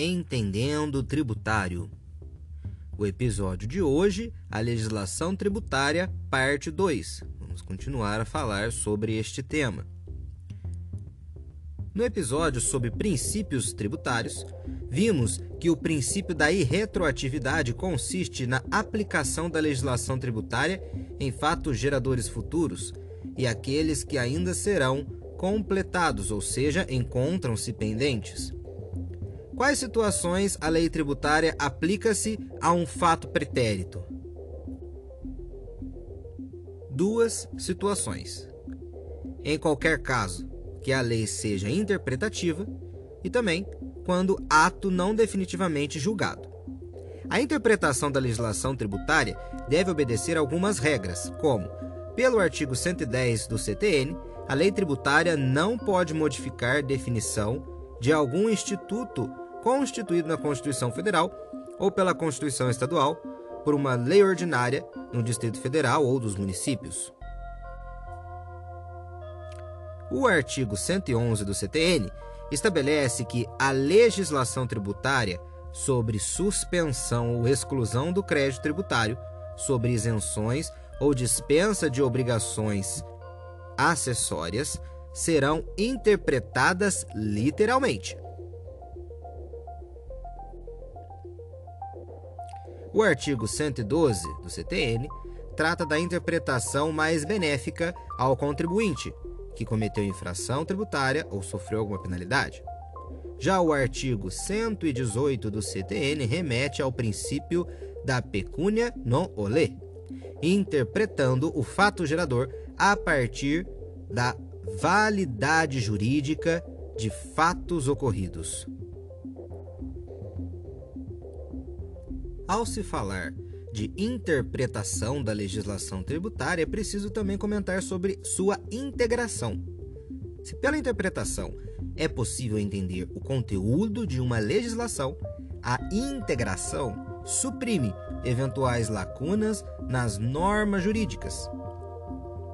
Entendendo Tributário. O episódio de hoje, a legislação tributária, parte 2. Vamos continuar a falar sobre este tema. No episódio sobre princípios tributários, vimos que o princípio da irretroatividade consiste na aplicação da legislação tributária em fatos geradores futuros e aqueles que ainda serão completados, ou seja, encontram-se pendentes. Quais situações a lei tributária aplica-se a um fato pretérito? Duas situações. Em qualquer caso, que a lei seja interpretativa e também quando ato não definitivamente julgado. A interpretação da legislação tributária deve obedecer algumas regras, como, pelo artigo 110 do CTN, a lei tributária não pode modificar definição de algum instituto constituído na Constituição Federal ou pela Constituição Estadual, por uma lei ordinária no Distrito Federal ou dos municípios. O artigo 111 do CTN estabelece que a legislação tributária sobre suspensão ou exclusão do crédito tributário, sobre isenções ou dispensa de obrigações acessórias serão interpretadas literalmente. O artigo 112 do CTN trata da interpretação mais benéfica ao contribuinte, que cometeu infração tributária ou sofreu alguma penalidade. Já o artigo 118 do CTN remete ao princípio da pecúnia non olé, interpretando o fato gerador a partir da validade jurídica de fatos ocorridos. Ao se falar de interpretação da legislação tributária, é preciso também comentar sobre sua integração. Se pela interpretação é possível entender o conteúdo de uma legislação, a integração suprime eventuais lacunas nas normas jurídicas.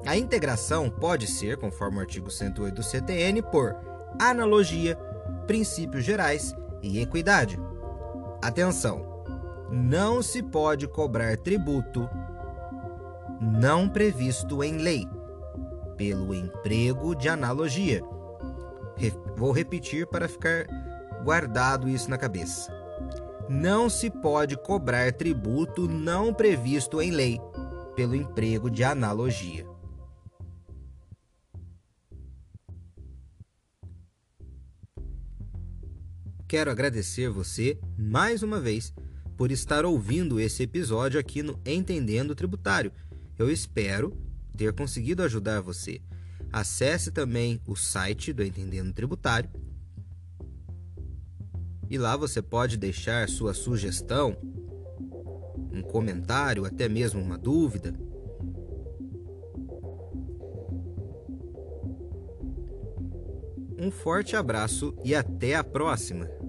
A integração pode ser, conforme o artigo 108 do CTN, por analogia, princípios gerais e equidade. Atenção! Não se pode cobrar tributo não previsto em lei, pelo emprego de analogia. Vou repetir para ficar guardado isso na cabeça. Não se pode cobrar tributo não previsto em lei, pelo emprego de analogia. Quero agradecer você mais uma vez por estar ouvindo esse episódio aqui no Entendendo Tributário. Eu espero ter conseguido ajudar você. Acesse também o site do Entendendo Tributário. E lá você pode deixar sua sugestão, um comentário, até mesmo uma dúvida. Um forte abraço e até a próxima!